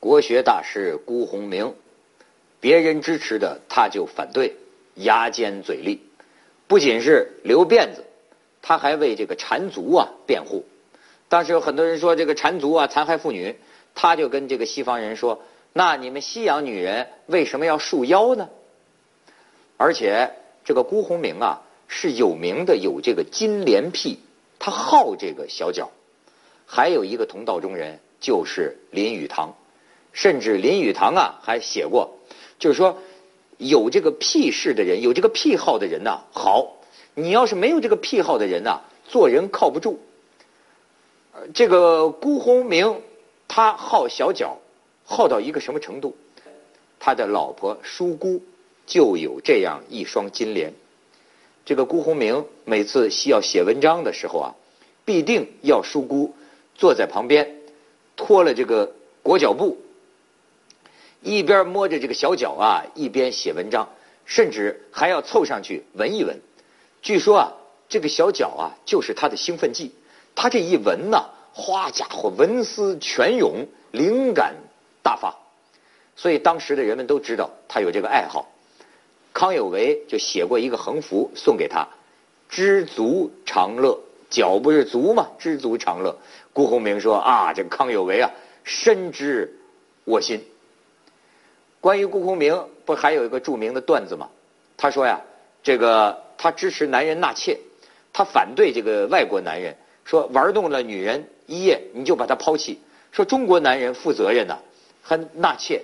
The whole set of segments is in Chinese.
国学大师辜鸿铭，别人支持的他就反对，牙尖嘴利，不仅是留辫子，他还为这个缠足啊辩护。当时有很多人说这个缠足啊残害妇女，他就跟这个西方人说：“那你们西洋女人为什么要束腰呢？”而且这个辜鸿铭啊是有名的有这个金莲癖，他好这个小脚。还有一个同道中人就是林语堂，甚至林语堂啊还写过，就是说有这个癖事的人，有这个癖好的人呐，好，你要是没有这个癖好的人呐，做人靠不住。这个辜鸿铭他好小脚，好到一个什么程度？他的老婆舒姑就有这样一双金莲。这个辜鸿铭每次需要写文章的时候啊，必定要舒姑坐在旁边，脱了这个裹脚布，一边摸着这个小脚啊，一边写文章，甚至还要凑上去闻一闻。据说啊，这个小脚啊，就是他的兴奋剂。他这一闻呐，哗家伙，文思泉涌，灵感大发，所以当时的人们都知道他有这个爱好。康有为就写过一个横幅送给他：“知足常乐，脚不是足吗？知足常乐。”辜鸿铭说：“啊，这康有为啊，深知我心。”关于辜鸿铭，不还有一个著名的段子吗？他说呀，这个他支持男人纳妾，他反对这个外国男人。说玩弄了女人一夜，你就把她抛弃。说中国男人负责任呢，还纳妾。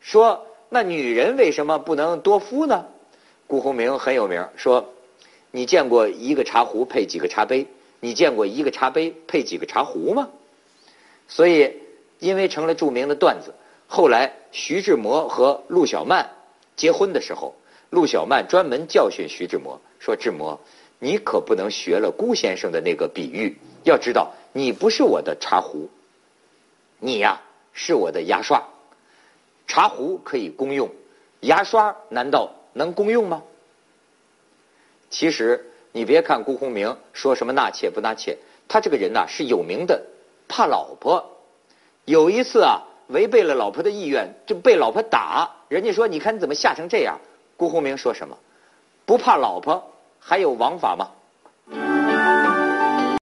说那女人为什么不能多夫呢？辜鸿铭很有名，说你见过一个茶壶配几个茶杯？你见过一个茶杯配几个茶壶吗？所以因为成了著名的段子，后来徐志摩和陆小曼结婚的时候，陆小曼专门教训徐志摩说：“志摩。”你可不能学了辜先生的那个比喻。要知道，你不是我的茶壶，你呀是我的牙刷。茶壶可以公用，牙刷难道能公用吗？其实，你别看辜鸿铭说什么纳妾不纳妾，他这个人呐是有名的怕老婆。有一次啊，违背了老婆的意愿，就被老婆打。人家说：“你看你怎么吓成这样？”辜鸿铭说什么？不怕老婆。还有王法吗？